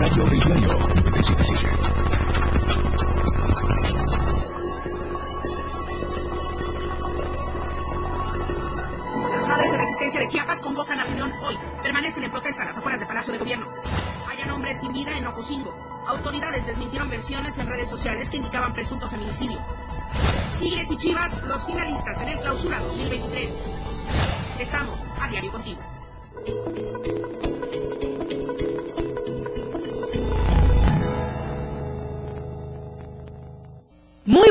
Radio del Diario 977. Las madres de resistencia de Chiapas convocan a reunión hoy. Permanecen en protesta a las afueras del Palacio de Gobierno. Hayan hombres sin vida en Ocosingo. Autoridades desmintieron versiones en redes sociales que indicaban presunto feminicidio. Tigres y Chivas, los finalistas en el Clausura 2023. Estamos a diario contigo.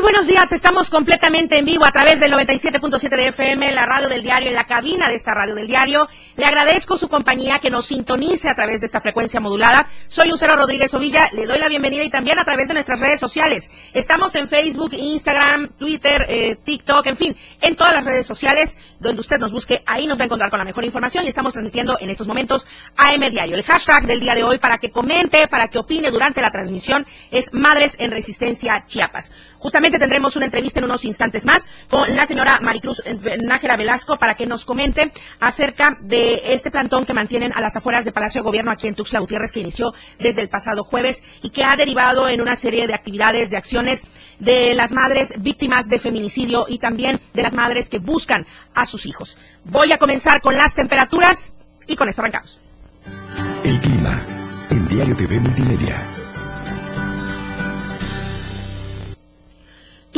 Muy buenos días, estamos completamente en vivo a través del 97.7 de FM, la radio del diario, en la cabina de esta radio del diario. Le agradezco su compañía que nos sintonice a través de esta frecuencia modulada. Soy Lucero Rodríguez Ovilla, le doy la bienvenida y también a través de nuestras redes sociales. Estamos en Facebook, Instagram, Twitter, eh, TikTok, en fin, en todas las redes sociales donde usted nos busque, ahí nos va a encontrar con la mejor información y estamos transmitiendo en estos momentos AM Diario. El hashtag del día de hoy para que comente, para que opine durante la transmisión es Madres en Resistencia Chiapas. Justamente tendremos una entrevista en unos instantes más con la señora Maricruz Nájera Velasco para que nos comente acerca de este plantón que mantienen a las afueras del Palacio de Gobierno aquí en Tuxtla Gutiérrez que inició desde el pasado jueves y que ha derivado en una serie de actividades, de acciones de las madres víctimas de feminicidio y también de las madres que buscan a sus hijos. Voy a comenzar con las temperaturas y con esto arrancamos. El clima en Diario TV Multimedia.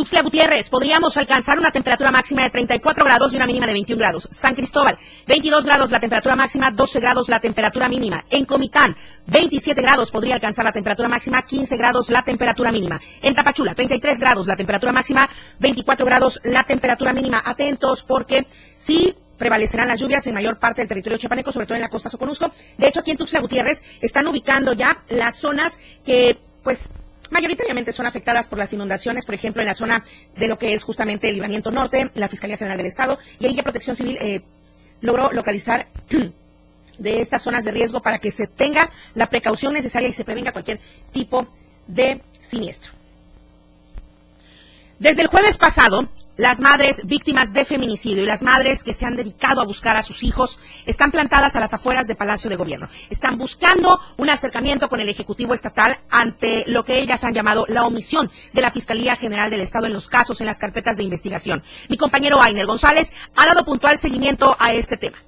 Tuxtla Gutiérrez, podríamos alcanzar una temperatura máxima de 34 grados y una mínima de 21 grados. San Cristóbal, 22 grados la temperatura máxima, 12 grados la temperatura mínima. En Comitán, 27 grados podría alcanzar la temperatura máxima, 15 grados la temperatura mínima. En Tapachula, 33 grados la temperatura máxima, 24 grados la temperatura mínima. Atentos porque sí prevalecerán las lluvias en mayor parte del territorio chiapaneco, sobre todo en la costa Soconusco. De hecho, aquí en Tuxtla Gutiérrez están ubicando ya las zonas que, pues, mayoritariamente son afectadas por las inundaciones, por ejemplo, en la zona de lo que es justamente el libramiento norte, la Fiscalía General del Estado, y ahí ya Protección Civil eh, logró localizar de estas zonas de riesgo para que se tenga la precaución necesaria y se prevenga cualquier tipo de siniestro. Desde el jueves pasado, las madres víctimas de feminicidio y las madres que se han dedicado a buscar a sus hijos están plantadas a las afueras del Palacio de Gobierno. Están buscando un acercamiento con el Ejecutivo Estatal ante lo que ellas han llamado la omisión de la Fiscalía General del Estado en los casos, en las carpetas de investigación. Mi compañero Ainer González ha dado puntual seguimiento a este tema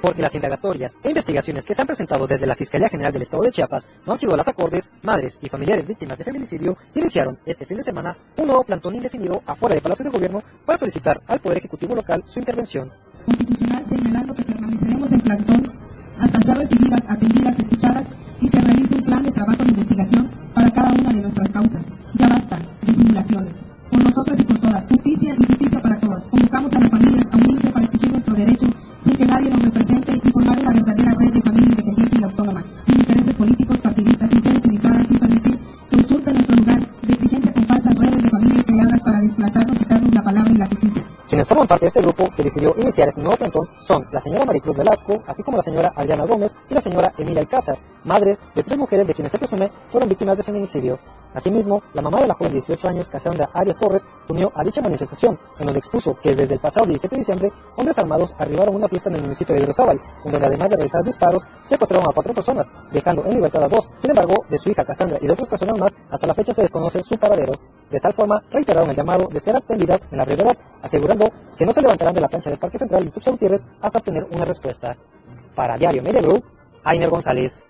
porque las indagatorias e investigaciones que se han presentado desde la Fiscalía General del Estado de Chiapas no han sido las acordes, madres y familiares víctimas de feminicidio iniciaron este fin de semana un nuevo plantón indefinido afuera del Palacio de Gobierno para solicitar al Poder Ejecutivo local su intervención. Constitucional señalando que permaneceremos en plantón hasta ser recibidas, atendidas, escuchadas y se realice un plan de trabajo de investigación para cada una de nuestras causas. Ya basta de simulaciones. Por nosotras y por todas. Justicia y justicia para todas. Convocamos a las familias a unirse para exigir nuestro derecho sin que nadie nos represente y formar una verdadera red de familia independiente y autónoma, sin intereses políticos partidistas, sin utilizadas, sin permitir que usurpen nuestro lugar de exigencia con falsas redes de familia creadas para desplazarnos, quitarnos la palabra y la justicia. Quienes forman parte de este grupo que decidió iniciar este nuevo plantón son la señora Maricruz Velasco, así como la señora Adriana Gómez y la señora Emilia Alcázar, madres de tres mujeres de quienes se presume fueron víctimas de feminicidio. Asimismo, la mamá de la joven de 18 años, Cassandra Arias Torres, se unió a dicha manifestación, en donde expuso que desde el pasado 17 de diciembre, hombres armados arribaron a una fiesta en el municipio de Grosábal, en donde además de realizar disparos, secuestraron a cuatro personas, dejando en libertad a dos. Sin embargo, de su hija Cassandra y de otras personas más, hasta la fecha se desconoce su paradero. De tal forma, reiteraron el llamado de ser atendidas en la brevedad, asegurando que no se levantarán de la plancha del Parque Central y Tuxtla Gutiérrez hasta obtener una respuesta. Para Diario Media Group, Ainer González.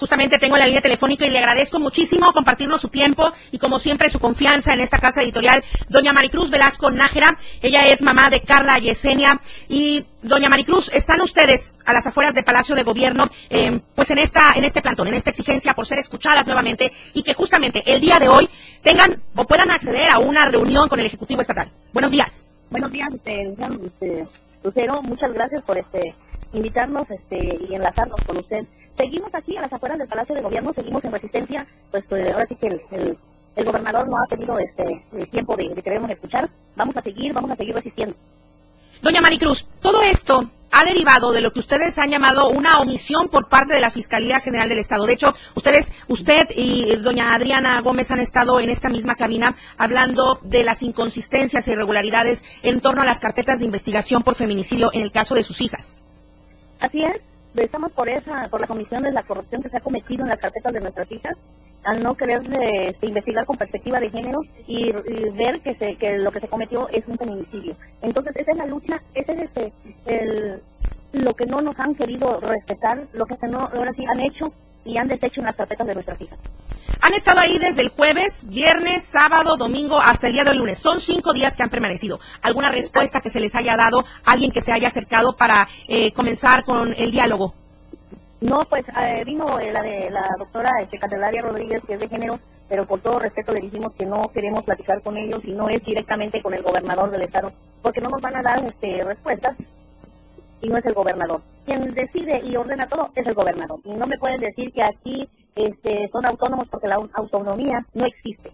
Justamente tengo la línea telefónica y le agradezco muchísimo compartirnos su tiempo y como siempre su confianza en esta casa editorial, doña Maricruz Velasco Nájera. Ella es mamá de Carla Yesenia y doña Maricruz, están ustedes a las afueras del Palacio de Gobierno, eh, pues en esta, en este plantón, en esta exigencia por ser escuchadas nuevamente y que justamente el día de hoy tengan o puedan acceder a una reunión con el Ejecutivo Estatal. Buenos días. Buenos días, este, este, Lucero, muchas gracias por este invitarnos este y enlazarnos con usted. Seguimos aquí a las afueras del Palacio de Gobierno, seguimos en resistencia, pues, pues ahora sí que el, el, el, gobernador no ha tenido este el tiempo de, de querernos escuchar. Vamos a seguir, vamos a seguir resistiendo. Doña Maricruz, todo esto ha derivado de lo que ustedes han llamado una omisión por parte de la Fiscalía General del Estado. De hecho, ustedes, usted y doña Adriana Gómez han estado en esta misma cabina hablando de las inconsistencias e irregularidades en torno a las carpetas de investigación por feminicidio en el caso de sus hijas. Así es, estamos por esa, por la comisión de la corrupción que se ha cometido en las carpetas de nuestras hijas, al no querer este, investigar con perspectiva de género y, ver que, se, que lo que se cometió es un feminicidio. Entonces, esa es la lucha, ese es este, el, lo que no nos han querido respetar, lo que no, ahora sí han hecho y han deshecho en las carpetas de nuestras hijas. Han estado ahí desde el jueves, viernes, sábado, domingo, hasta el día de lunes. Son cinco días que han permanecido. ¿Alguna respuesta que se les haya dado, alguien que se haya acercado para eh, comenzar con el diálogo? No, pues eh, vino eh, la de la doctora este, Candelaria Rodríguez, que es de género, pero por todo respeto le dijimos que no queremos platicar con ellos y no es directamente con el gobernador del estado, porque no nos van a dar este, respuestas y no es el gobernador. Quien decide y ordena todo es el gobernador. Y no me pueden decir que aquí este, son autónomos porque la autonomía no existe.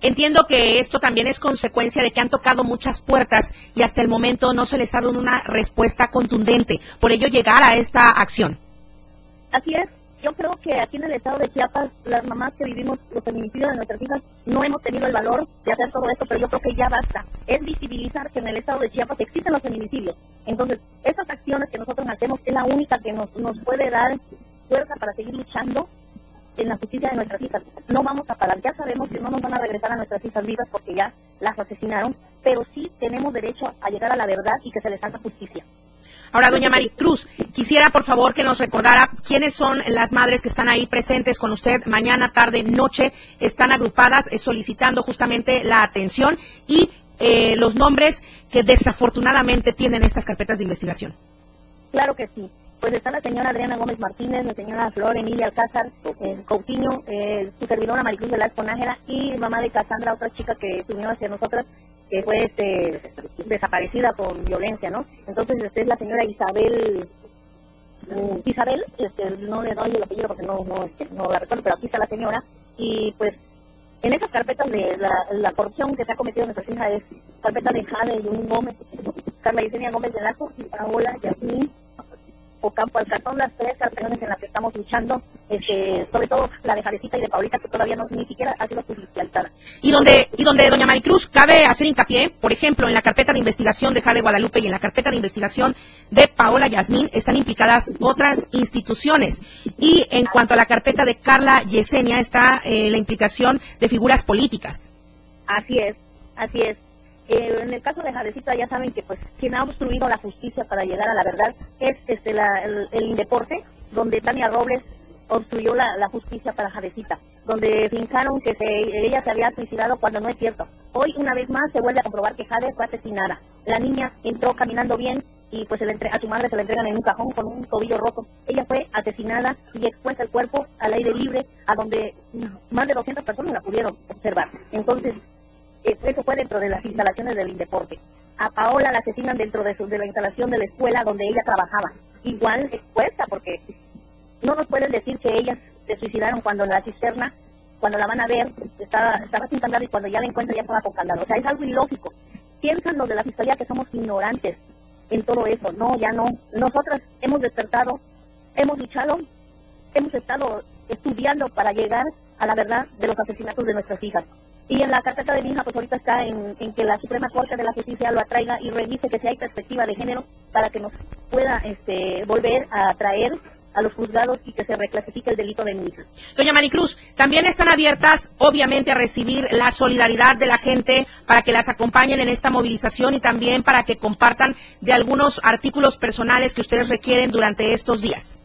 Entiendo que esto también es consecuencia de que han tocado muchas puertas y hasta el momento no se les ha dado una respuesta contundente. Por ello, llegar a esta acción. Así es. Yo creo que aquí en el estado de Chiapas, las mamás que vivimos los feminicidios de nuestras hijas, no hemos tenido el valor de hacer todo esto, pero yo creo que ya basta. Es visibilizar que en el estado de Chiapas existen los feminicidios. Entonces, esas acciones que nosotros hacemos es la única que nos, nos puede dar fuerza para seguir luchando en la justicia de nuestras hijas. No vamos a parar. Ya sabemos que no nos van a regresar a nuestras hijas vivas porque ya las asesinaron, pero sí tenemos derecho a llegar a la verdad y que se les haga justicia. Ahora, doña Maricruz, quisiera por favor que nos recordara quiénes son las madres que están ahí presentes con usted mañana, tarde, noche, están agrupadas eh, solicitando justamente la atención y eh, los nombres que desafortunadamente tienen estas carpetas de investigación. Claro que sí pues está la señora Adriana Gómez Martínez, la señora Flor Emilia Alcázar, eh, Coutinho, eh, su servidora Maricruz Velasco Nájera y mamá de Casandra, otra chica que subió hacia nosotras, que fue este, desaparecida con violencia, ¿no? Entonces, esta es la señora Isabel mm, Isabel, este, no le doy el apellido porque no, este, no la recuerdo, pero aquí está la señora, y pues en esas carpetas de la, corrupción que se ha cometido en nuestra hija es carpeta de Jade y Gómez, Yesenia Gómez Velasco y Paola Yasmín Ocampo Alcatón, las tres canciones en las que estamos luchando, este, sobre todo la de Jarecita y de Paulita, que todavía no ni siquiera ha sido judicializada. Y donde, y donde doña Maricruz cabe hacer hincapié, por ejemplo, en la carpeta de investigación de Jade Guadalupe y en la carpeta de investigación de Paola Yasmín están implicadas otras instituciones. Y en cuanto a la carpeta de Carla Yesenia está eh, la implicación de figuras políticas. Así es, así es. Eh, en el caso de Jadecita ya saben que pues quien ha obstruido la justicia para llegar a la verdad es este el, Indeporte, donde Tania Robles obstruyó la, justicia para Jadecita, donde fincaron que ella se había suicidado cuando no es cierto. Hoy una vez más se vuelve a comprobar que Jade fue asesinada. La niña entró caminando bien y pues a su madre se la entregan en un cajón con un tobillo roto. Ella fue asesinada y expuesta el cuerpo al aire libre, a donde más de 200 personas la pudieron observar. Entonces, eso fue dentro de las instalaciones del Indeporte. A Paola la asesinan dentro de, su, de la instalación de la escuela donde ella trabajaba. Igual expuesta, porque no nos pueden decir que ellas se suicidaron cuando la cisterna, cuando la van a ver, estaba, estaba sin candado y cuando ya la encuentran ya estaba con candado. O sea, es algo ilógico. Piensan los de la fiscalía que somos ignorantes en todo eso. No, ya no. Nosotras hemos despertado, hemos luchado, hemos estado estudiando para llegar a la verdad de los asesinatos de nuestras hijas. Y en la carpeta de mi hija, pues ahorita está en, que la Suprema Corte de la Justicia lo atraiga y revise que si hay perspectiva de género para que nos pueda este, volver a traer a los juzgados y que se reclasifique el delito de mi hija. Doña Maricruz, también están abiertas, obviamente, a recibir la solidaridad de la gente para que las acompañen en esta movilización y también para que compartan de algunos artículos personales que ustedes requieren durante estos días.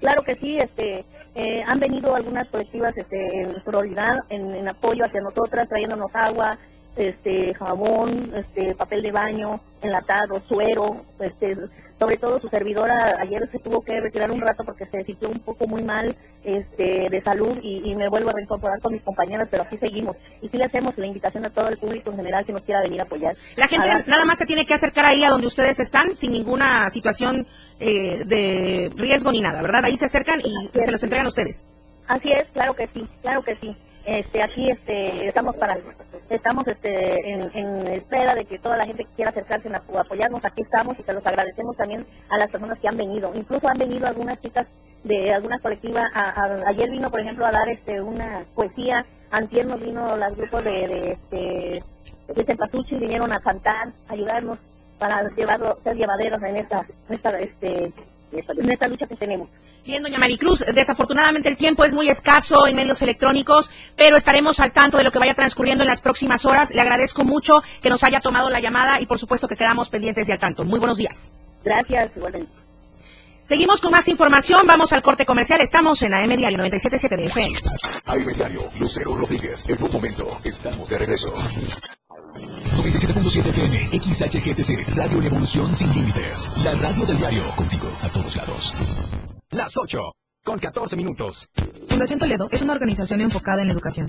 Claro que sí, este, eh, han venido algunas colectivas este, en sororidad, en, apoyo hacia nosotras, trayéndonos agua, este, jabón, este, papel de baño, enlatado, suero, este, sobre todo su servidora ayer se tuvo que retirar un rato porque se sintió un poco muy mal este, de salud y, me vuelvo a reincorporar con mis compañeras, pero aquí seguimos. Y sí le hacemos la invitación a todo el público en general que nos quiera venir a apoyar. La gente nada más se tiene que acercar ahí a donde ustedes están sin ninguna situación eh, de riesgo ni nada, ¿verdad? Ahí se acercan y se los entregan a ustedes. Así es, claro que sí, claro que sí. Este, aquí este, estamos para estamos este, en, espera de que toda la gente que quiera acercarse a apoyarnos, aquí estamos y se los agradecemos también a las personas que han venido. Incluso han venido algunas chicas de alguna colectiva. ayer vino, por ejemplo, a dar este, una poesía. Antier nos vino los grupos de, de, este, de vinieron a cantar, ayudarnos para llevarlo, ser llevaderos en esta, esta este, en esta lucha que tenemos. Bien, doña Maricruz, desafortunadamente el tiempo es muy escaso en medios electrónicos, pero estaremos al tanto de lo que vaya transcurriendo en las próximas horas. Le agradezco mucho que nos haya tomado la llamada y por supuesto que quedamos pendientes y al tanto. Muy buenos días. Gracias, igualmente. Seguimos con más información, vamos al corte comercial, estamos en la M Diario 97.7 de FM. AM Diario, Lucero Rodríguez, en un momento, estamos de regreso. 97.7 FM, XHGTC, Radio Evolución Sin Límites. La radio del diario, contigo a todos lados. Las 8, con 14 minutos. Fundación Toledo es una organización enfocada en la educación.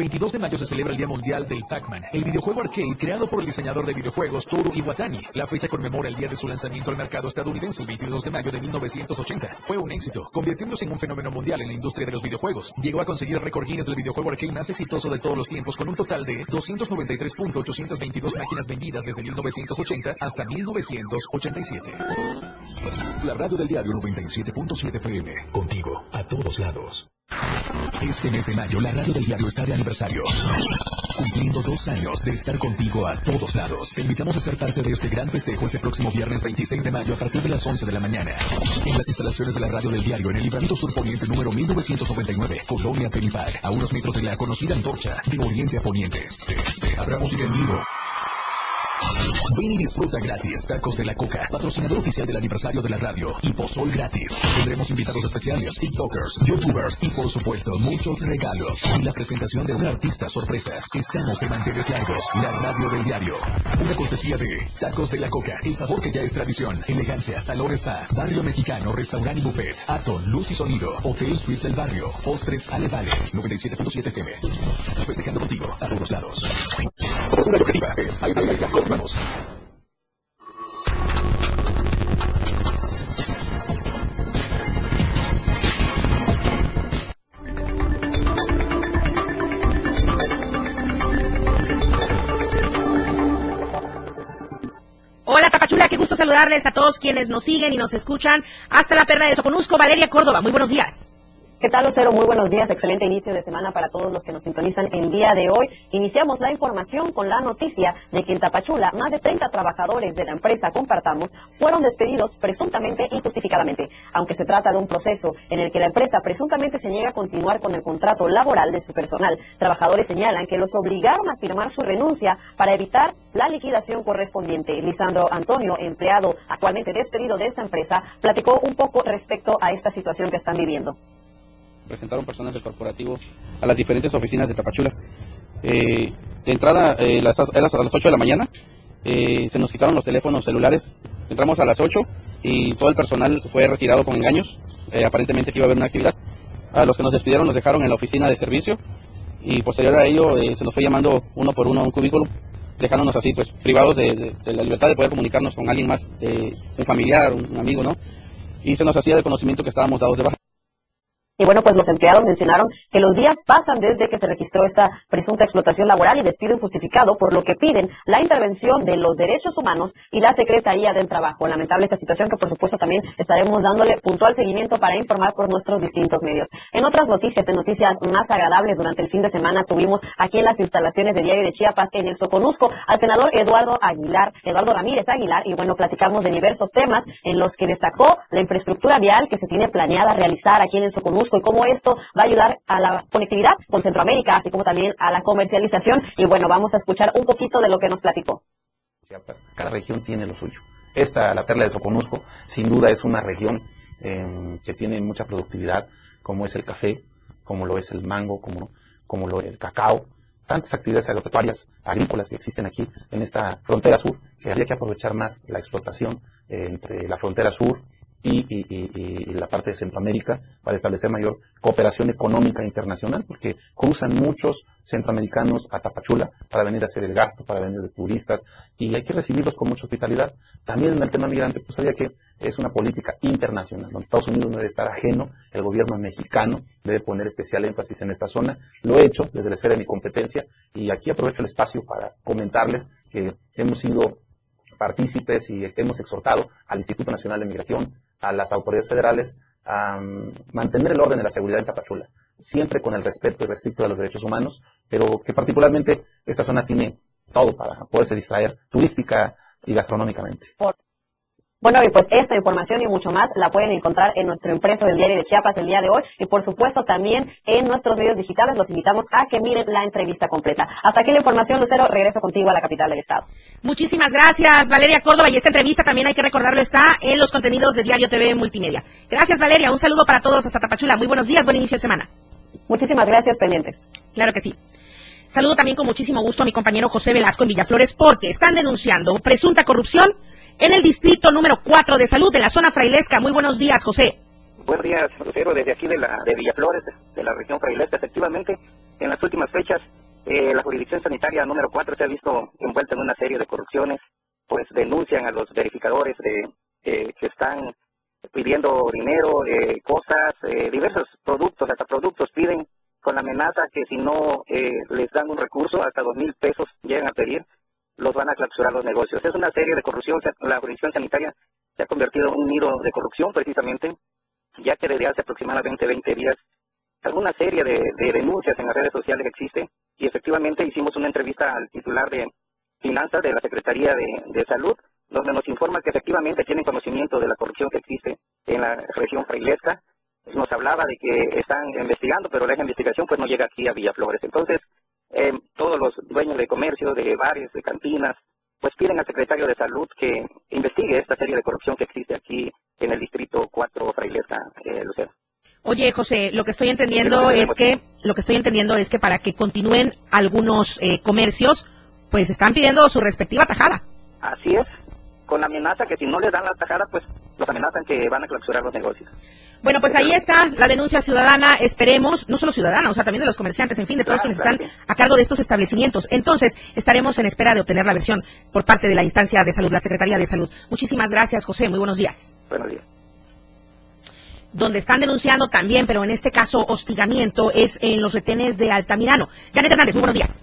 22 de mayo se celebra el Día Mundial del Pac-Man, el videojuego arcade creado por el diseñador de videojuegos Toru Iwatani. La fecha conmemora el día de su lanzamiento al mercado estadounidense el 22 de mayo de 1980. Fue un éxito, convirtiéndose en un fenómeno mundial en la industria de los videojuegos. Llegó a conseguir récord del videojuego arcade más exitoso de todos los tiempos con un total de 293.822 máquinas vendidas desde 1980 hasta 1987. La radio del diario 97.7 FM, contigo a todos lados. Este mes de mayo, la radio del diario está de aniversario. Cumpliendo dos años de estar contigo a todos lados. Te invitamos a ser parte de este gran festejo este próximo viernes 26 de mayo a partir de las 11 de la mañana. En las instalaciones de la radio del diario en el Libramiento Sur Poniente número 1999, Colonia Felipac, a unos metros de la conocida antorcha de Oriente a Poniente. Habrá música en vivo. Ven y disfruta gratis Tacos de la Coca, patrocinador oficial del aniversario de la radio y Pozol gratis. Tendremos invitados especiales, TikTokers, YouTubers y por supuesto muchos regalos y la presentación de un artista sorpresa. Estamos de manteles largos, la radio del diario. Una cortesía de Tacos de la Coca, el sabor que ya es tradición, elegancia, salón está, barrio mexicano, restaurante y buffet, Aton, luz y sonido, Hotel Suites del barrio, postres Ale Vale, 97.7 FM. Festejando contigo a todos lados. Es. Hola Tapachula, qué gusto saludarles a todos quienes nos siguen y nos escuchan. Hasta la perla de Soconusco, Valeria Córdoba, muy buenos días. ¿Qué tal, Lucero? Muy buenos días. Excelente inicio de semana para todos los que nos sintonizan el día de hoy. Iniciamos la información con la noticia de que en Tapachula más de 30 trabajadores de la empresa Compartamos fueron despedidos presuntamente injustificadamente. Aunque se trata de un proceso en el que la empresa presuntamente se niega a continuar con el contrato laboral de su personal, trabajadores señalan que los obligaron a firmar su renuncia para evitar la liquidación correspondiente. Lisandro Antonio, empleado actualmente despedido de esta empresa, platicó un poco respecto a esta situación que están viviendo presentaron personas del corporativo a las diferentes oficinas de Tapachula. Eh, de entrada, eh, las, a las 8 de la mañana, eh, se nos quitaron los teléfonos celulares, entramos a las 8 y todo el personal fue retirado con engaños, eh, aparentemente que iba a haber una actividad. A los que nos despidieron nos dejaron en la oficina de servicio y posterior a ello se nos fue llamando uno por uno a un cubículo, dejándonos así, pues privados de, de- la libertad de poder comunicarnos con alguien más, un familiar, un amigo, ¿no? Y se nos hacía de conocimiento que estábamos dados de baja. Y bueno, pues los empleados mencionaron que los días pasan desde que se registró esta presunta explotación laboral y despido injustificado, por lo que piden la intervención de los derechos humanos y la Secretaría del Trabajo. Lamentable esta situación que por supuesto también estaremos dándole puntual seguimiento para informar por nuestros distintos medios. En otras noticias, en noticias más agradables durante el fin de semana, tuvimos aquí en las instalaciones de Diario de Chiapas, en el Soconusco, al senador Eduardo Aguilar, Eduardo Ramírez Aguilar, y bueno, platicamos de diversos temas en los que destacó la infraestructura vial que se tiene planeada realizar aquí en el Soconusco y cómo esto va a ayudar a la conectividad con Centroamérica, así como también a la comercialización. Y bueno, vamos a escuchar un poquito de lo que nos platicó. Cada región tiene lo suyo. Esta, la perla de Soconusco, sin duda es una región eh, que tiene mucha productividad, como es el café, como lo es el mango, como, como lo es el cacao, tantas actividades agropecuarias, agrícolas que existen aquí en esta frontera sur, que habría que aprovechar más la explotación eh, entre la frontera sur y, la parte de Centroamérica para establecer mayor cooperación económica internacional, porque cruzan muchos centroamericanos a Tapachula para venir a hacer el gasto, para venir de turistas, y hay que recibirlos con mucha hospitalidad. También en el tema migrante, pues sabía que es una política internacional, donde Estados Unidos no debe estar ajeno, el gobierno mexicano debe poner especial énfasis en esta zona. Lo he hecho desde la esfera de mi competencia, y aquí aprovecho el espacio para comentarles que hemos sido partícipes y hemos exhortado al Instituto Nacional de Migración, a las autoridades federales, a mm, mantener el orden de la seguridad en Tapachula, siempre con el respeto y restricto de los derechos humanos, pero que particularmente esta zona tiene todo para poderse distraer turística y gastronómicamente. Bueno, y pues esta información y mucho más la pueden encontrar en nuestro impreso del diario de Chiapas el día de hoy y por supuesto también en nuestros medios digitales. Los invitamos a que miren la entrevista completa. Hasta aquí la información, Lucero. Regreso contigo a la capital del estado. Muchísimas gracias, Valeria Córdoba. Y esta entrevista también hay que recordarlo, está en los contenidos de Diario TV Multimedia. Gracias, Valeria. Un saludo para todos hasta Tapachula. Muy buenos días, buen inicio de semana. Muchísimas gracias, pendientes. Claro que sí. Saludo también con muchísimo gusto a mi compañero José Velasco en Villaflores porque están denunciando presunta corrupción en el distrito número 4 de salud de la zona frailesca. Muy buenos días, José. Buenos días, Lucero, desde aquí de, la, de Villaflores, de la región frailesca. Efectivamente, en las últimas fechas, eh, la jurisdicción sanitaria número 4 se ha visto envuelta en una serie de corrupciones, pues denuncian a los verificadores de, que están pidiendo dinero, eh, cosas, eh, diversos productos, hasta productos piden con la amenaza que si no les dan un recurso, hasta dos mil pesos llegan a pedir, los van a clausurar los negocios. Es una serie de corrupción, la jurisdicción sanitaria se ha convertido en un nido de corrupción precisamente, ya que desde hace aproximadamente 20 días alguna serie de, denuncias en las redes sociales existe y efectivamente hicimos una entrevista al titular de Finanzas de la Secretaría de, Salud, donde nos informa que efectivamente tienen conocimiento de la corrupción que existe en la región frailesca. Nos hablaba de que están investigando, pero la investigación pues no llega aquí a Villaflores. Entonces, eh, todos los dueños de comercio, de bares, de cantinas, pues piden al secretario de Salud que investigue esta serie de corrupción que existe aquí en el distrito 4 Frailesca, eh, Lucero. Oye, José, lo que estoy entendiendo es que lo que estoy entendiendo es que para que continúen algunos eh, comercios, pues están pidiendo su respectiva tajada. Así es, con la amenaza que si no les dan la tajada, pues los amenazan que van a clausurar los negocios. Bueno, pues ahí está la denuncia ciudadana, esperemos, no solo ciudadana, o sea, también de los comerciantes, en fin, de todos quienes están a cargo de estos establecimientos. Entonces, estaremos en espera de obtener la versión por parte de la instancia de salud, la Secretaría de Salud. Muchísimas gracias, José. Muy buenos días. Buenos días. Donde están denunciando también, pero en este caso hostigamiento, es en los retenes de Altamirano. Janet Hernández, muy buenos días.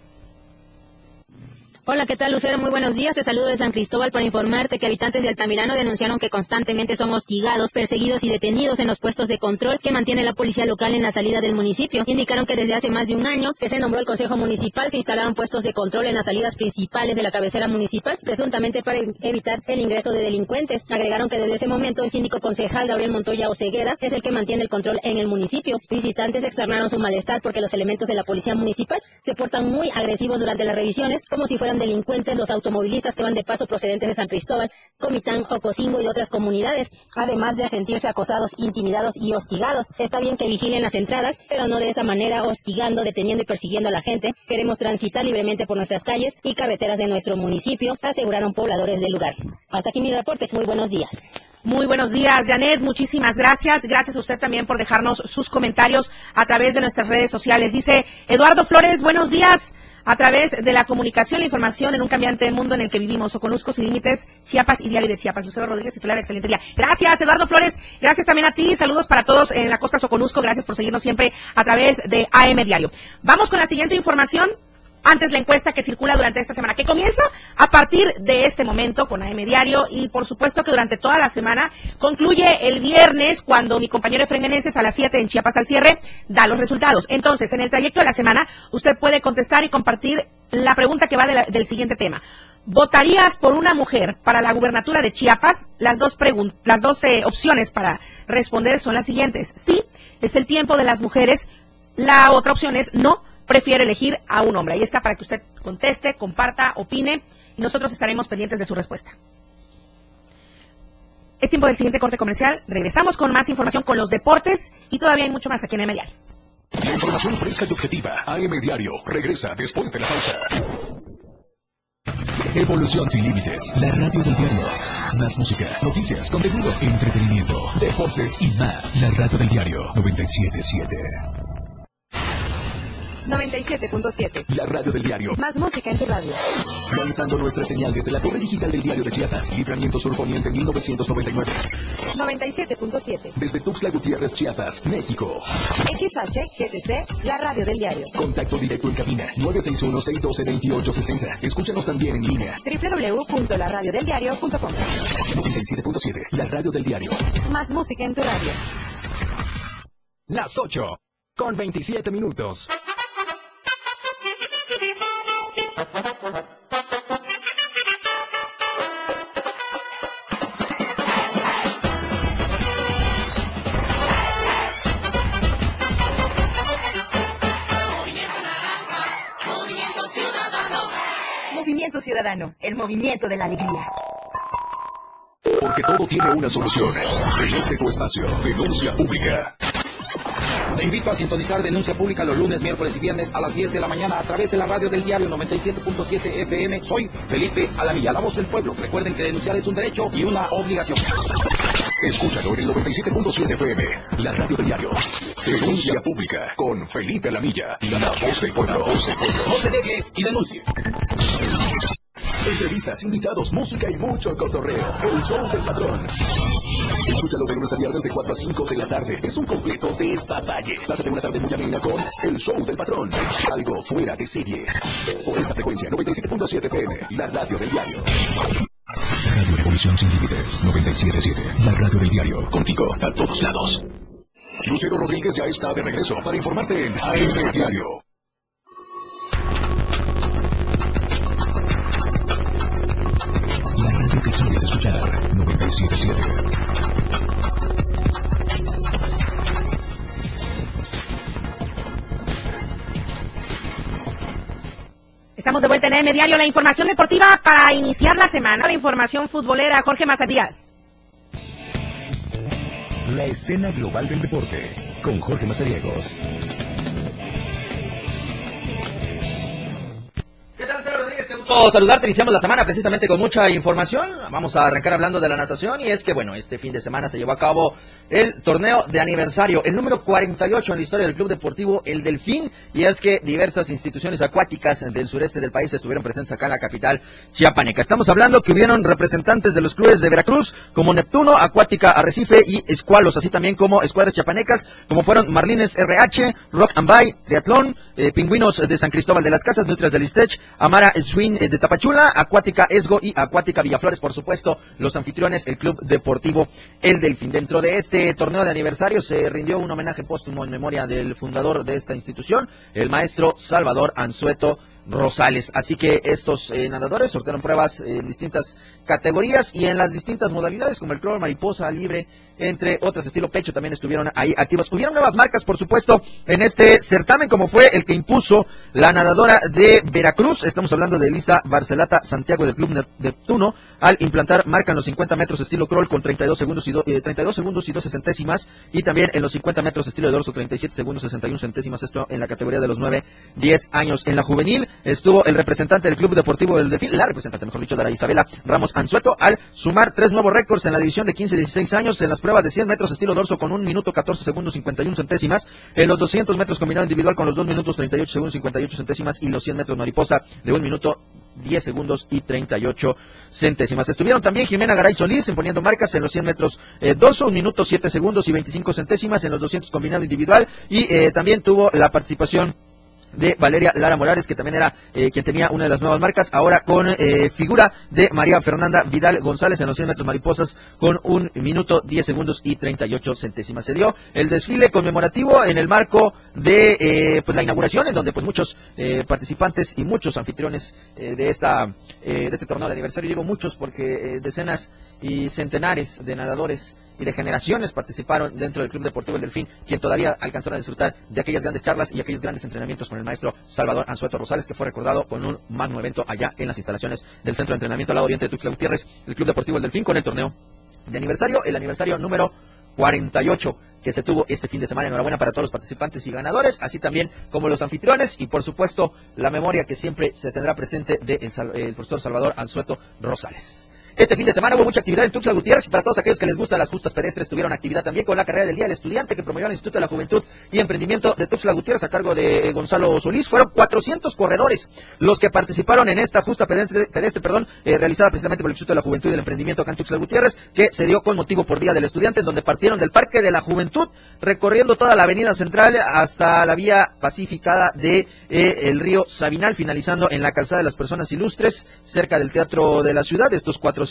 Hola, ¿qué tal, Lucero? Muy buenos días. Te saludo de San Cristóbal para informarte que habitantes de Altamirano denunciaron que constantemente son hostigados, perseguidos y detenidos en los puestos de control que mantiene la policía local en la salida del municipio. Indicaron que desde hace más de un año que se nombró el Consejo Municipal se instalaron puestos de control en las salidas principales de la cabecera municipal, presuntamente para evitar el ingreso de delincuentes. Agregaron que desde ese momento el síndico concejal Gabriel Montoya Oceguera es el que mantiene el control en el municipio. Visitantes externaron su malestar porque los elementos de la policía municipal se portan muy agresivos durante las revisiones, como si fueran delincuentes los automovilistas que van de paso procedentes de San Cristóbal, Comitán, Ocosingo y otras comunidades, además de sentirse acosados, intimidados y hostigados. Está bien que vigilen las entradas, pero no de esa manera hostigando, deteniendo y persiguiendo a la gente. Queremos transitar libremente por nuestras calles y carreteras de nuestro municipio, aseguraron pobladores del lugar. Hasta aquí mi reporte. Muy buenos días. Muy buenos días, Janet. Muchísimas gracias. Gracias a usted también por dejarnos sus comentarios a través de nuestras redes sociales. Dice Eduardo Flores, buenos días a través de la comunicación e información en un cambiante mundo en el que vivimos. Oconusco sin límites, Chiapas y Diario de Chiapas. Lucero Rodríguez, titular, excelente día. Gracias, Eduardo Flores. Gracias también a ti. Saludos para todos en la costa Soconusco. Gracias por seguirnos siempre a través de AM Diario. Vamos con la siguiente información antes la encuesta que circula durante esta semana, que comienza a partir de este momento con AM Diario y por supuesto que durante toda la semana concluye el viernes cuando mi compañero Efraín Meneses a las 7 en Chiapas al cierre da los resultados. Entonces, en el trayecto de la semana, usted puede contestar y compartir la pregunta que va del siguiente tema. ¿Votarías por una mujer para la gubernatura de Chiapas? Las dos, las dos eh, opciones para responder son las siguientes. Sí, es el tiempo de las mujeres. La otra opción es no, prefiere elegir a un hombre. Ahí está para que usted conteste, comparta, opine y nosotros estaremos pendientes de su respuesta. Es tiempo del siguiente corte comercial. Regresamos con más información con los deportes y todavía hay mucho más aquí en M Diario. La información fresca y objetiva. AM Diario regresa después de la pausa. Evolución sin límites. La radio del diario. Más música, noticias, contenido, entretenimiento, deportes y más. La radio del diario 977. 97.7. La radio del diario. Más música en tu radio. Lanzando nuestra señal desde la torre digital del diario de Chiapas. Libramiento Sur Poniente 1999. 97.7. Desde Tuxtla Gutiérrez, Chiapas, México. XH, GTC, la radio del diario. Contacto directo en cabina 961-612-2860. Escúchanos también en línea. www.laradiodeldiario.com 97.7. La radio del diario. Más música en tu radio. Las 8 con 27 minutos. Movimiento Ciudadano, el movimiento de la alegría. Porque todo tiene una solución. En este tu espacio, denuncia pública. Te invito a sintonizar Denuncia Pública los lunes, miércoles y viernes a las 10 de la mañana a través de la radio del diario 97.7 FM. Soy Felipe Alamilla, la voz del pueblo. Recuerden que denunciar es un derecho y una obligación. Escúchalo en el 97.7 FM, la radio del diario. Denuncia pública con Felipe Lamilla, la voz del pueblo. No se deje y denuncie. Entrevistas, invitados, música y mucho cotorreo. El show del patrón. Escúchalo de lunes a de 4 a 5 de la tarde. Es un completo despapalle. Pásate una tarde muy amena con El show del patrón. Algo fuera de serie. Por esta frecuencia, 97.7 FM, la radio del diario. Radio Revolución Sin Límites, 97.7. La radio del diario. Contigo, a todos lados. Lucero Rodríguez ya está de regreso para informarte en AM Diario. La radio que quieres escuchar, 97.7. Estamos de vuelta en AM Diario, la información deportiva para iniciar la semana de información futbolera. Jorge Mazatías. La escena global del deporte con Jorge Mazariegos. Gusto saludarte. Iniciamos la semana precisamente con mucha información. Vamos a arrancar hablando de la natación y es que, bueno, este fin de semana se llevó a cabo el torneo de aniversario, el número 48 en la historia del Club Deportivo El Delfín. Y es que diversas instituciones acuáticas del sureste del país estuvieron presentes acá en la capital chiapaneca. Estamos hablando que hubieron representantes de los clubes de Veracruz, como Neptuno, Acuática Arrecife y Escualos, así también como escuadras chiapanecas, como fueron Marlines RH, Rock and Bay, Triatlón, eh, Pingüinos de San Cristóbal de las Casas, Nutrias del Istech, Amara Swing de Tapachula, Acuática Esgo y Acuática Villaflores, por supuesto, los anfitriones, el Club Deportivo El Delfín. Dentro de este torneo de aniversario se rindió un homenaje póstumo en memoria del fundador de esta institución, el maestro Salvador Anzueto Rosales. Así que estos eh, nadadores sortearon pruebas en distintas categorías y en las distintas modalidades, como el crawl, mariposa, libre, entre otras, estilo pecho, también estuvieron ahí activos. Hubieron nuevas marcas, por supuesto, en este certamen, como fue el que impuso la nadadora de Veracruz. Estamos hablando de Elisa Barcelata Santiago del Club Neptuno, al implantar marca en los 50 metros estilo crawl con 32 segundos y, do, eh, 32 segundos y 12 centésimas, y también en los 50 metros estilo de dorso 37 segundos 61 centésimas, esto en la categoría de los 9, 10 años. En la juvenil estuvo el representante del Club Deportivo del Delfín, la representante, mejor dicho, de la Isabela Ramos Anzueto, al sumar tres nuevos récords en la división de 15 y 16 años en las pruebas de 100 metros estilo dorso con 1 minuto 14 segundos 51 centésimas, en los 200 metros combinado individual con los 2 minutos 38 segundos 58 centésimas y los 100 metros mariposa de 1 minuto 10 segundos y 38 centésimas. Estuvieron también Jimena Garay Solís poniendo marcas en los 100 metros eh, dorso, un minuto 7 segundos y 25 centésimas en los 200 combinado individual y eh, también tuvo la participación de Valeria Lara Morales, que también era eh, quien tenía una de las nuevas marcas, ahora con eh, figura de María Fernanda Vidal González en los 100 metros mariposas con un minuto 10 segundos y 38 centésimas. Se dio el desfile conmemorativo en el marco de eh, pues la inauguración, en donde pues muchos participantes y muchos anfitriones de esta de este torneo de aniversario, digo muchos porque decenas y centenares de nadadores y de generaciones participaron dentro del Club Deportivo El Delfín, quien todavía alcanzaron a disfrutar de aquellas grandes charlas y aquellos grandes entrenamientos con el maestro Salvador Anzueto Rosales, que fue recordado con un magno evento allá en las instalaciones del Centro de Entrenamiento al lado oriente de Tuxtla Gutiérrez, el Club Deportivo El Delfín, con el torneo de aniversario, el aniversario número 48 que se tuvo este fin de semana. Enhorabuena para todos los participantes y ganadores, así también como los anfitriones y por supuesto la memoria que siempre se tendrá presente del de el profesor Salvador Anzueto Rosales. Este fin de semana hubo mucha actividad en Tuxtla Gutiérrez para todos aquellos que les gustan las justas pedestres tuvieron actividad también con la carrera del Día del Estudiante que promovió el Instituto de la Juventud y Emprendimiento de Tuxtla Gutiérrez a cargo de Gonzalo Solís. Fueron 400 corredores los que participaron en esta justa pedestre, perdón, eh, realizada precisamente por el Instituto de la Juventud y del Emprendimiento acá en Tuxtla Gutiérrez, que se dio con motivo por Día del Estudiante, en donde partieron del Parque de la Juventud, recorriendo toda la avenida central hasta la vía pacificada de eh, el río Sabinal, finalizando en la calzada de las personas ilustres, cerca del Teatro de la Ciudad. Estos 400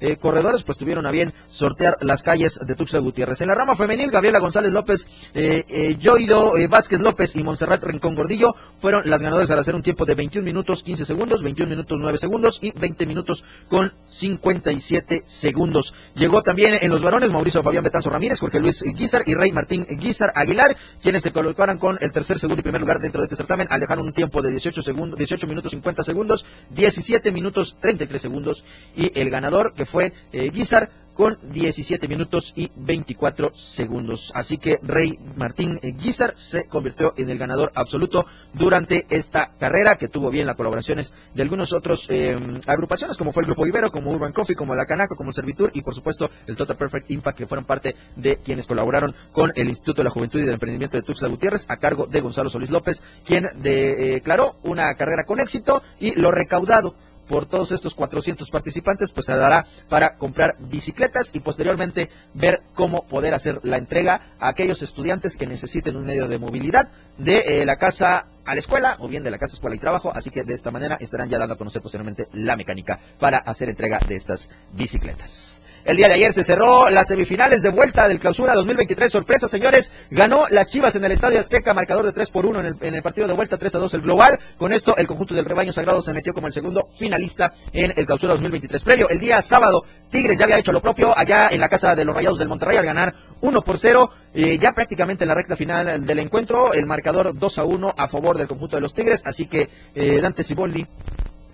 eh, corredores pues tuvieron a bien sortear las calles de Tuxtla Gutiérrez. En la rama femenil, Gabriela González López, eh, eh Yoido eh, Vázquez López y Montserrat Rincón Gordillo fueron las ganadoras al hacer un tiempo de 21 minutos 15 segundos, 21 minutos 9 segundos y 20 minutos con 57 segundos. Llegó también en los varones Mauricio Fabián Betanzo Ramírez, Jorge Luis Guizar y Rey Martín Guizar Aguilar, quienes se colocaron con el tercer, segundo y primer lugar dentro de este certamen al dejar un tiempo de 18 segundos, 18 minutos 50 segundos, 17 minutos 33 segundos y el ganador que fue eh, Guizar con 17 minutos y 24 segundos. Así que Rey Martín Guizar se convirtió en el ganador absoluto durante esta carrera, que tuvo bien las colaboraciones de algunos otros eh, agrupaciones, como fue el Grupo Ibero, como Urban Coffee, como la Canaco, como el Servitur y por supuesto el Total Perfect Impact, que fueron parte de quienes colaboraron con el Instituto de la Juventud y del Emprendimiento de Tuxtla Gutiérrez, a cargo de Gonzalo Solís López, quien declaró una carrera con éxito y lo recaudado por todos estos 400 participantes, pues se dará para comprar bicicletas y posteriormente ver cómo poder hacer la entrega a aquellos estudiantes que necesiten un medio de movilidad de eh, la casa a la escuela o bien de la casa, escuela y trabajo. Así que de esta manera estarán ya dando a conocer posteriormente la mecánica para hacer entrega de estas bicicletas. El día de ayer se cerró las semifinales de vuelta del clausura 2023. Sorpresa, señores. Ganó las Chivas en el Estadio Azteca, marcador de 3 por 1 en el, partido de vuelta, 3 a 2 el global. Con esto, el conjunto del rebaño sagrado se metió como el segundo finalista en el clausura 2023. Previo, el día sábado, Tigres ya había hecho lo propio allá en la casa de los Rayados del Monterrey al ganar 1 por 0. Eh, ya prácticamente en la recta final del encuentro, el marcador 2 a 1 a favor del conjunto de los Tigres. Así que eh, Dante Siboldi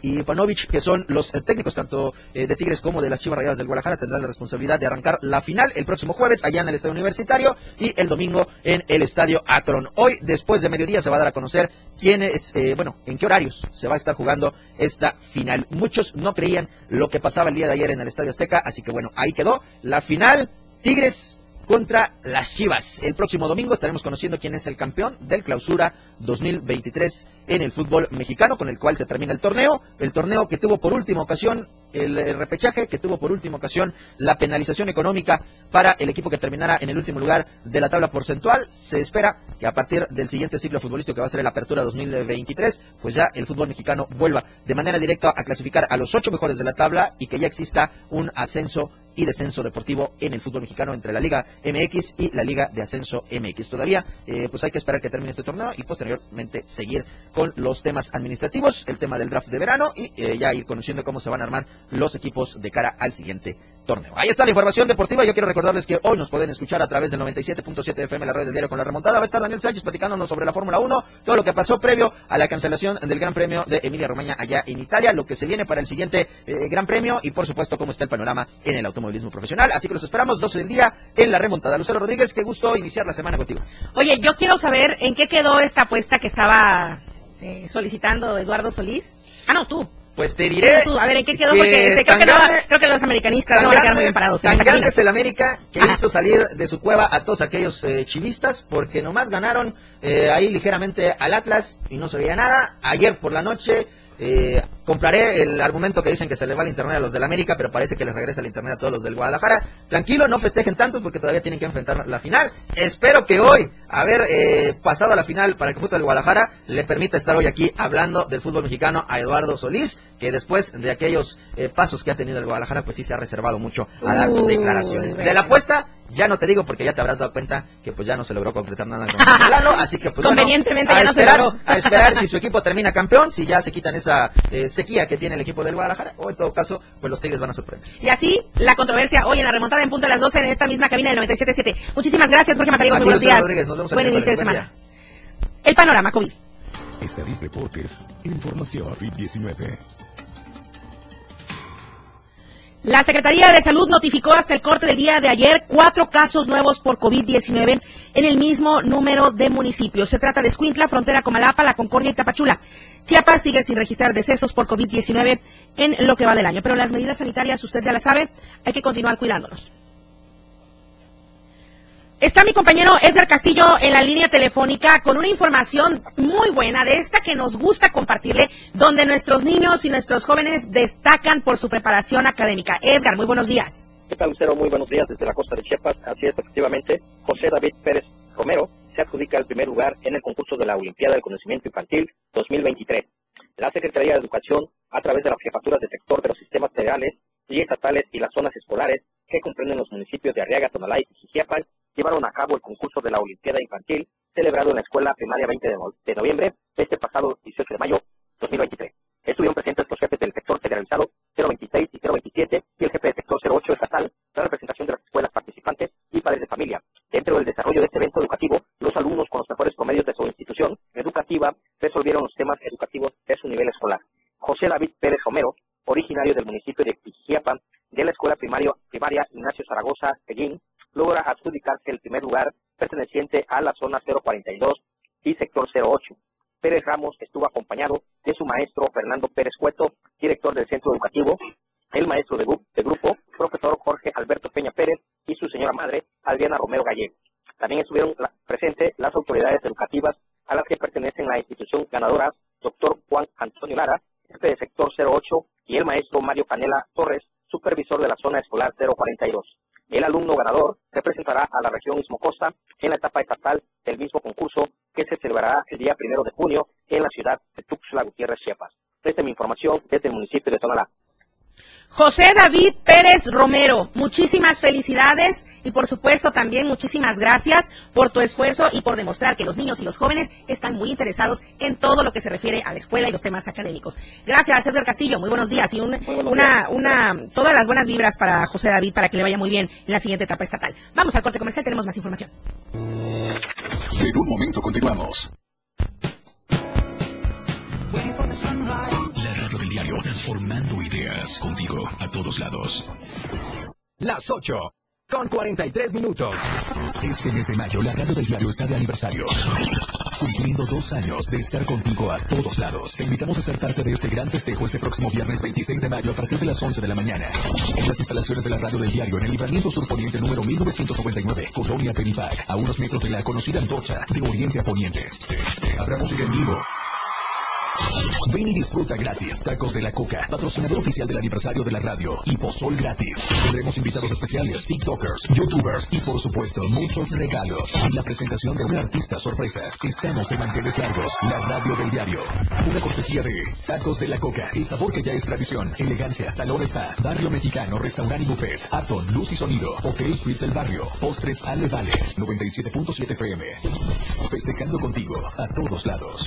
y Panovich, que son los eh, técnicos tanto eh, de Tigres como de las Chivas Rayadas del Guadalajara, tendrán la responsabilidad de arrancar la final el próximo jueves allá en el Estadio Universitario y el domingo en el Estadio Akron. Hoy, después de mediodía, se va a dar a conocer quién es, eh, bueno, en qué horarios se va a estar jugando esta final. Muchos no creían lo que pasaba el día de ayer en el Estadio Azteca, así que bueno, ahí quedó la final. Tigres contra las Chivas. El próximo domingo estaremos conociendo quién es el campeón del clausura 2023 en el fútbol mexicano, con el cual se termina el torneo. El torneo que tuvo por última ocasión el, repechaje, que tuvo por última ocasión la penalización económica para el equipo que terminara en el último lugar de la tabla porcentual. Se espera que a partir del siguiente ciclo futbolístico que va a ser la apertura 2023, pues ya el fútbol mexicano vuelva de manera directa a clasificar a los ocho mejores de la tabla y que ya exista un ascenso y descenso deportivo en el fútbol mexicano entre la Liga MX y la Liga de Ascenso MX. Todavía, eh, pues hay que esperar que termine este torneo y posteriormente seguir con los temas administrativos, el tema del draft de verano y eh, ya ir conociendo cómo se van a armar los equipos de cara al siguiente torneo. Ahí está la información deportiva. Yo quiero recordarles que hoy nos pueden escuchar a través del 97.7 FM, la red del diario con la remontada. Va a estar Daniel Sánchez platicándonos sobre la Fórmula 1, todo lo que pasó previo a la cancelación del Gran Premio de Emilia Romagna allá en Italia, lo que se viene para el siguiente eh, Gran Premio y por supuesto cómo está el panorama en el automovilismo profesional. Así que los esperamos 12 del día en la remontada. Lucero Rodríguez, qué gusto iniciar la semana contigo. Oye, yo quiero saber en qué quedó esta apuesta que estaba eh, solicitando Eduardo Solís. Ah, no, tú. Pues te diré. a ver, ¿en qué quedó? Porque creo, que los americanistas no van a quedar muy bien parados. Tan grande es el América que hizo salir de su cueva a todos aquellos eh, chivistas porque nomás ganaron eh, ahí ligeramente al Atlas y no se veía nada. Ayer por la noche eh, compraré el argumento que dicen que se le va el internet a los del América, pero parece que les regresa el internet a todos los del Guadalajara. Tranquilo, no festejen tanto porque todavía tienen que enfrentar la final. Espero que hoy, haber eh, pasado a la final para el fútbol del Guadalajara, le permita estar hoy aquí hablando del fútbol mexicano a Eduardo Solís, que después de aquellos eh, pasos que ha tenido el Guadalajara, pues sí se ha reservado mucho a dar declaraciones. De la apuesta, ya no te digo porque ya te habrás dado cuenta que pues ya no se logró concretar nada con Lalo, así que pues Convenientemente a, ya esperar, no se a esperar si su equipo termina campeón, si ya se quitan esa eh, sequía que tiene el equipo del Guadalajara, o en todo caso, pues los Tigres van a sorprender. Y así, la controversia hoy en la remontada en punto de las 12 en esta misma cabina del 97.7. Muchísimas gracias, Jorge Mazarigo, muy buenos días. Rodríguez, nos vemos Buen inicio de semana. El panorama COVID. Estadis Deportes, información COVID-19. La Secretaría de Salud notificó hasta el corte del día de ayer cuatro casos nuevos por COVID-19 en el mismo número de municipios. Se trata de Escuintla, Frontera Comalapa, La Concordia y Tapachula. Chiapas sigue sin registrar decesos por COVID-19 en lo que va del año. Pero las medidas sanitarias, usted ya las sabe, hay que continuar cuidándonos. Está mi compañero Edgar Castillo en la línea telefónica con una información muy buena de esta que nos gusta compartirle, donde nuestros niños y nuestros jóvenes destacan por su preparación académica. Edgar, muy buenos días. ¿Qué tal, Lucero? Muy buenos días desde la costa de Chiapas. Así es, efectivamente, José David Pérez Romero se adjudica el primer lugar en el concurso de la Olimpiada del Conocimiento Infantil 2023. La Secretaría de Educación, a través de las jefaturas de sector de los sistemas federales y estatales y las zonas escolares que comprenden los municipios de Arriaga, Tonalá y Jijiapan, llevaron a cabo el concurso de la Olimpiada Infantil celebrado en la Escuela Primaria 20 de, noviembre de este pasado 18 de mayo 2023. Estuvieron presentes los jefes del sector federalizado 026 y 027 y el jefe del sector 08 estatal, la representación de las escuelas participantes y padres de familia. Dentro del desarrollo de este evento educativo, los alumnos con los mejores promedios de su institución educativa resolvieron los temas educativos de su nivel escolar. José David Pérez Romero, originario del municipio de Pijiapan, de la Escuela Primaria, primaria Ignacio Zaragoza Peguín, logra adjudicarse el primer lugar perteneciente a la zona 042 y sector 08. Pérez Ramos estuvo acompañado de su maestro Fernando Pérez Cueto, director del centro educativo, el maestro de, grupo, profesor Jorge Alberto Peña Pérez y su señora madre, Adriana Romero Gallego. También estuvieron presentes las autoridades educativas a las que pertenecen la institución ganadora, doctor Juan Antonio Lara, jefe del sector 08, y el maestro Mario Canela Torres, supervisor de la zona escolar 042. El alumno ganador representará a la región Ismocosta en la etapa estatal del mismo concurso que se celebrará el día primero de junio en la ciudad de Tuxtla Gutiérrez, Chiapas. Esta es mi información desde el municipio de Tonalá. José David Pérez Romero, muchísimas felicidades y por supuesto también muchísimas gracias por tu esfuerzo y por demostrar que los niños y los jóvenes están muy interesados en todo lo que se refiere a la escuela y los temas académicos. Gracias, Edgar Castillo, muy buenos días y una, una, todas las buenas vibras para José David para que le vaya muy bien en la siguiente etapa estatal. Vamos al corte comercial, tenemos más información. En un momento continuamos. La radio del diario transformando ideas contigo a todos lados. Las 8 con 43 minutos. Este mes de mayo la radio del diario está de aniversario. Cumpliendo dos años de estar contigo a todos lados. Te invitamos a ser parte de este gran festejo este próximo viernes 26 de mayo a partir de las 11 de la mañana. En las instalaciones de la radio del diario en el libramiento surponiente número 1999, Colonia Penipac, a unos metros de la conocida antorcha de Oriente a Poniente. Habrá música en vivo Ven y disfruta gratis. Tacos de la Coca, patrocinador oficial del aniversario de la radio. Y pozol gratis. Tendremos invitados especiales, TikTokers, YouTubers y por supuesto muchos regalos. Y la presentación de un artista sorpresa. Estamos de manteles largos. La radio del diario. Una cortesía de Tacos de la Coca. El sabor que ya es tradición. Elegancia, salón está. Barrio Mexicano, restaurante y buffet. Aton, luz y sonido. Hotel Suites El Barrio. Postres Ale Vale. 97.7 FM. Festejando contigo a todos lados.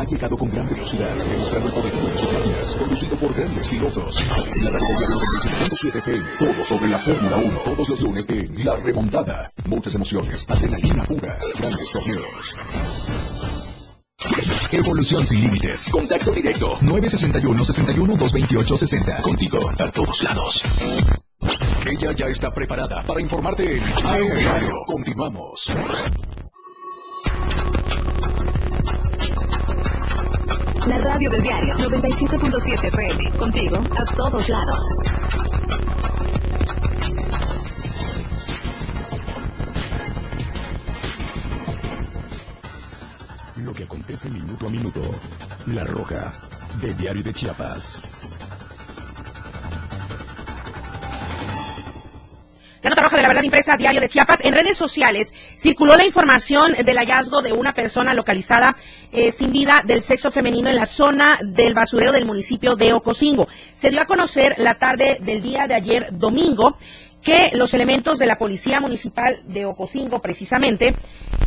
Ha llegado con gran velocidad, demostrando el poder de sus máquinas, conducido por grandes pilotos. La radio 97.7 FM, todo sobre la Fórmula 1, todos los lunes en La Remontada. Muchas emociones, adrenalina pura, grandes torneos. Evolución sin límites. Contacto directo. 961-61-228-60. Contigo, a todos lados. Ella ya está preparada para informarte en Diario. Continuamos. La radio del diario 97.7 FM. Contigo a todos lados. Lo que acontece minuto a minuto. La Roja, de Diario de Chiapas. La nota roja de la verdad impresa Diario de Chiapas. En redes sociales circuló la información del hallazgo de una persona localizada eh, sin vida del sexo femenino en la zona del basurero del municipio de Ocosingo. Se dio a conocer la tarde del día de ayer domingo que los elementos de la Policía Municipal de Ocosingo, precisamente,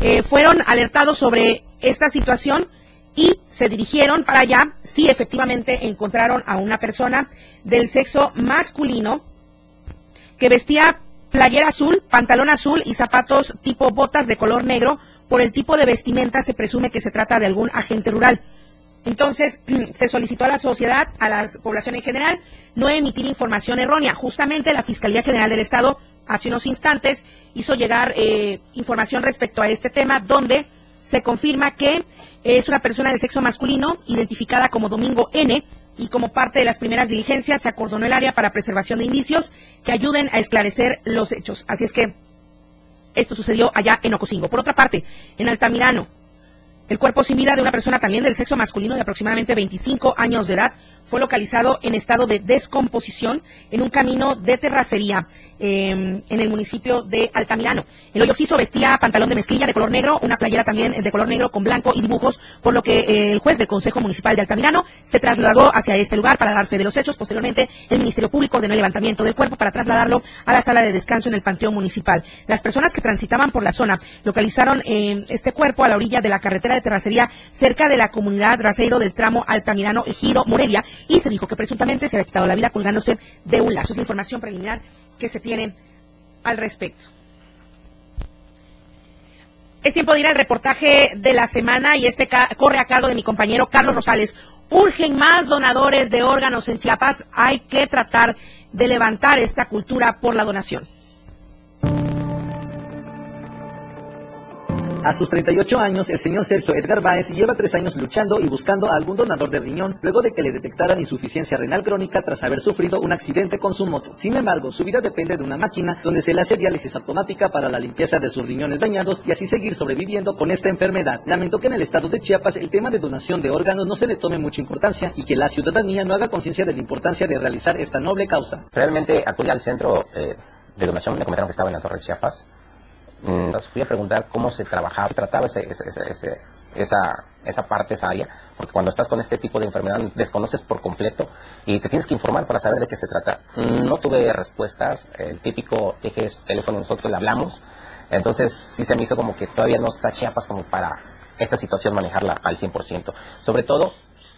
eh, fueron alertados sobre esta situación y se dirigieron para allá. Sí, efectivamente, encontraron a una persona del sexo masculino que vestía playera azul, pantalón azul y zapatos tipo botas de color negro. Por el tipo de vestimenta se presume que se trata de algún agente rural. Entonces, se solicitó a la sociedad, a la población en general, no emitir información errónea. Justamente la Fiscalía General del Estado hace unos instantes hizo llegar eh, información respecto a este tema donde se confirma que es una persona de sexo masculino identificada como Domingo N y como parte de las primeras diligencias se acordonó el área para preservación de indicios que ayuden a esclarecer los hechos. Así es que esto sucedió allá en Ocosingo. Por otra parte, en Altamirano, el cuerpo sin vida de una persona también del sexo masculino de aproximadamente 25 años de edad fue localizado en estado de descomposición en un camino de terracería em, en el municipio de Altamirano. El hoyo vestía pantalón de mezclilla de color negro, una playera también de color negro con blanco y dibujos, por lo que eh, el juez del Consejo Municipal de Altamirano se trasladó hacia este lugar para dar fe de los hechos. Posteriormente, el Ministerio Público ordenó el levantamiento del cuerpo para trasladarlo a la sala de descanso en el Panteón Municipal. Las personas que transitaban por la zona localizaron eh, este cuerpo a la orilla de la carretera de terracería cerca de la comunidad Raceiro del tramo Altamirano Ejido Morelia y se dijo que presuntamente se había quitado la vida colgándose de un lazo. Es la información preliminar que se tiene al respecto. Es tiempo de ir al reportaje de la semana y este corre a cargo de mi compañero Carlos Rosales. Urgen más donadores de órganos en Chiapas. Hay que tratar de levantar esta cultura por la donación. A sus 38 años, el señor Sergio Edgar Báez lleva tres años luchando y buscando a algún donador de riñón luego de que le detectaran insuficiencia renal crónica tras haber sufrido un accidente con su moto. Sin embargo, su vida depende de una máquina donde se le hace diálisis automática para la limpieza de sus riñones dañados y así seguir sobreviviendo con esta enfermedad. Lamentó que en el estado de Chiapas el tema de donación de órganos no se le tome mucha importancia y que la ciudadanía no haga conciencia de la importancia de realizar esta noble causa. Realmente acudí al centro eh, de donación, me comentaron que estaba en la Torre de Chiapas entonces fui a preguntar cómo se trabajaba, trataba ese, esa, esa parte, esa área, porque cuando estás con este tipo de enfermedad desconoces por completo y te tienes que informar para saber de qué se trata. No tuve respuestas, el típico eje es teléfono, nosotros le hablamos, entonces sí se me hizo como que todavía no está Chiapas como para esta situación manejarla al 100%. Sobre todo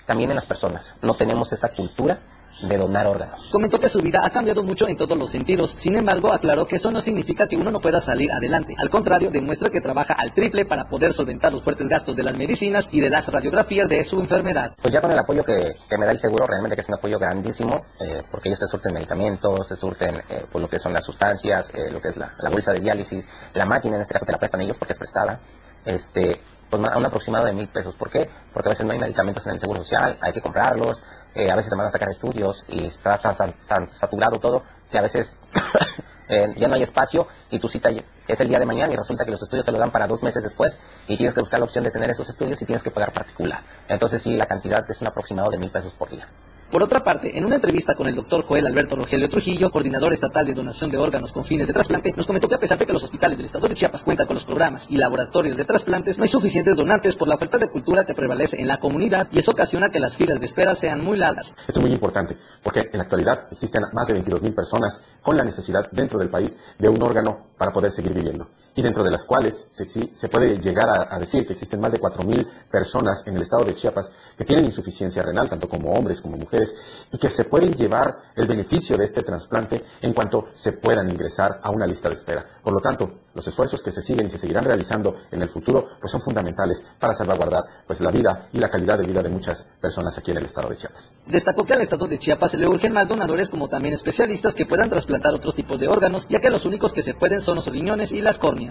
también en las personas, no tenemos esa cultura de donar órganos. Comentó que su vida ha cambiado mucho en todos los sentidos. Sin embargo, aclaró que eso no significa que uno no pueda salir adelante. Al contrario, demuestra que trabaja al triple para poder solventar los fuertes gastos de las medicinas y de las radiografías de su enfermedad. Pues ya con el apoyo que, me da el seguro, realmente que es un apoyo grandísimo, eh, porque ellos te surten medicamentos, te surten eh, pues lo que son las sustancias, eh, lo que es la, bolsa de diálisis, la máquina en este caso te la prestan ellos porque es prestada. Este, pues a un aproximado de mil pesos. ¿Por qué? Porque a veces no hay medicamentos en el seguro social, hay que comprarlos, eh, a veces te van a sacar estudios y está tan, saturado todo que a veces eh, ya no hay espacio y tu cita es el día de mañana y resulta que los estudios te lo dan para dos meses después y tienes que buscar la opción de tener esos estudios y tienes que pagar particular. Entonces sí, la cantidad es un aproximado de mil pesos por día. Por otra parte, en una entrevista con el doctor Joel Alberto Rogelio Trujillo, coordinador estatal de donación de órganos con fines de trasplante, nos comentó que a pesar de que los hospitales del estado de Chiapas cuentan con los programas y laboratorios de trasplantes, no hay suficientes donantes por la falta de cultura que prevalece en la comunidad y eso ocasiona que las filas de espera sean muy largas. Esto es muy importante porque en la actualidad existen más de 22.000 personas con la necesidad dentro del país de un órgano para poder seguir viviendo y dentro de las cuales se, se puede llegar a, decir que existen más de 4.000 personas en el estado de Chiapas que tienen insuficiencia renal, tanto como hombres como mujeres, y que se pueden llevar el beneficio de este trasplante en cuanto se puedan ingresar a una lista de espera. Por lo tanto, los esfuerzos que se siguen y se seguirán realizando en el futuro pues son fundamentales para salvaguardar pues la vida y la calidad de vida de muchas personas aquí en el estado de Chiapas. Destacó que al estado de Chiapas le urgen más donadores como también especialistas que puedan trasplantar otros tipos de órganos, ya que los únicos que se pueden son los riñones y las córneas.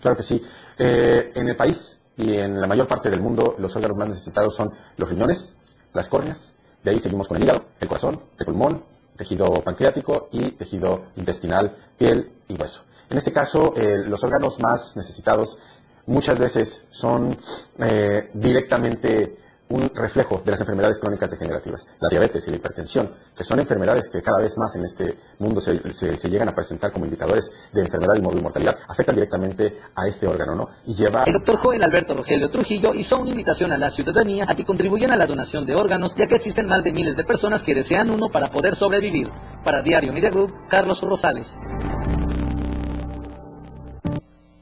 Claro que sí. Eh, en el país y en la mayor parte del mundo los órganos más necesitados son los riñones, las córneas, de ahí seguimos con el hígado, el corazón, el pulmón, tejido pancreático y tejido intestinal, piel y hueso. En este caso, eh, los órganos más necesitados muchas veces son eh, directamente un reflejo de las enfermedades crónicas degenerativas, la diabetes y la hipertensión, que son enfermedades que cada vez más en este mundo se, llegan a presentar como indicadores de enfermedad y mortalidad, afectan directamente a este órgano, ¿no? Y lleva... El doctor Joel Alberto Rogelio Trujillo hizo una invitación a la ciudadanía a que contribuyan a la donación de órganos, ya que existen más de miles de personas que desean uno para poder sobrevivir. Para Diario Media Group, Carlos Rosales.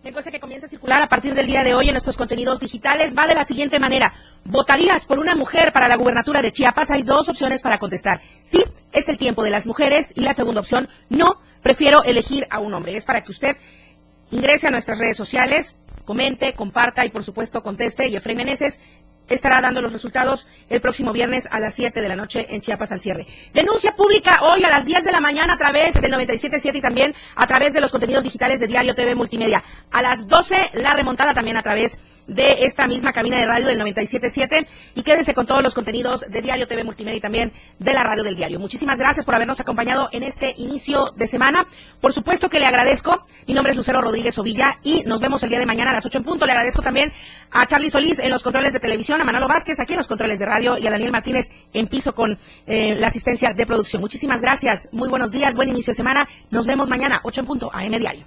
Encuesta que comienza a circular a partir del día de hoy en nuestros contenidos digitales va de la siguiente manera. ¿Votarías por una mujer para la gubernatura de Chiapas? Hay dos opciones para contestar. Sí, es el tiempo de las mujeres. Y la segunda opción, no, prefiero elegir a un hombre. Es para que usted ingrese a nuestras redes sociales, comente, comparta y por supuesto conteste. Y Efraín Meneses estará dando los resultados el próximo viernes a las 7 de la noche en Chiapas al cierre. Denuncia pública hoy a las 10 de la mañana a través del 97.7 y también a través de los contenidos digitales de Diario TV Multimedia. A las 12 la remontada también a través de esta misma cabina de radio del 97.7 y quédese con todos los contenidos de Diario TV Multimedia y también de la radio del diario. Muchísimas gracias por habernos acompañado en este inicio de semana. Por supuesto que le agradezco. Mi nombre es Lucero Rodríguez Ovilla y nos vemos el día de mañana a las 8 en punto. Le agradezco también a Charlie Solís en los controles de televisión, a Manolo Vázquez aquí en los controles de radio y a Daniel Martínez en piso con eh, la asistencia de producción. Muchísimas gracias. Muy buenos días, buen inicio de semana. Nos vemos mañana 8 en punto AM Diario.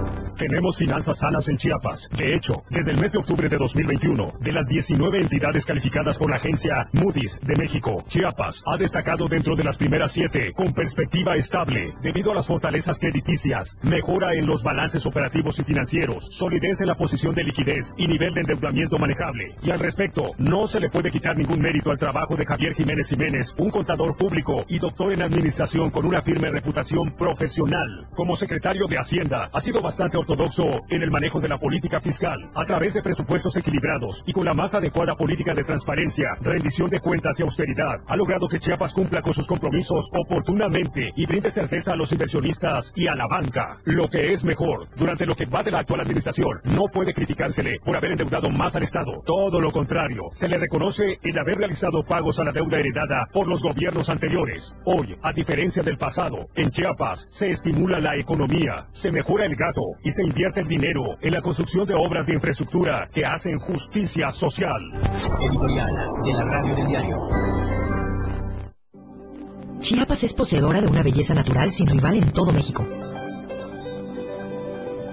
Tenemos finanzas sanas en Chiapas. De hecho, desde el mes de octubre de 2021, de las 19 entidades calificadas por la agencia Moody's de México, Chiapas ha destacado dentro de las primeras siete con perspectiva estable, debido a las fortalezas crediticias, mejora en los balances operativos y financieros, solidez en la posición de liquidez y nivel de endeudamiento manejable. Y al respecto, no se le puede quitar ningún mérito al trabajo de Javier Jiménez Jiménez, un contador público y doctor en administración con una firme reputación profesional. Como secretario de Hacienda, ha sido bastante ortodoxo en el manejo de la política fiscal, a través de presupuestos equilibrados y con la más adecuada política de transparencia, rendición de cuentas y austeridad, ha logrado que Chiapas cumpla con sus compromisos oportunamente y brinde certeza a los inversionistas y a la banca. Lo que es mejor, durante lo que va de la actual administración, no puede criticársele por haber endeudado más al Estado. Todo lo contrario, se le reconoce el haber realizado pagos a la deuda heredada por los gobiernos anteriores. Hoy, a diferencia del pasado, en Chiapas se estimula la economía, se mejora el gasto y se invierte el dinero en la construcción de obras de infraestructura que hacen justicia social. Editorial de la Radio del Diario. Chiapas es poseedora de una belleza natural sin rival en todo México.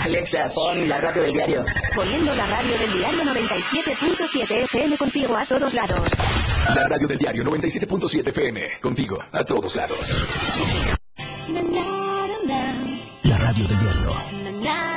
Alexa, pon la radio del diario. Poniendo la radio del diario 97.7 FM contigo a todos lados. La radio del diario 97.7 FM. Contigo a todos lados. La radio del diario.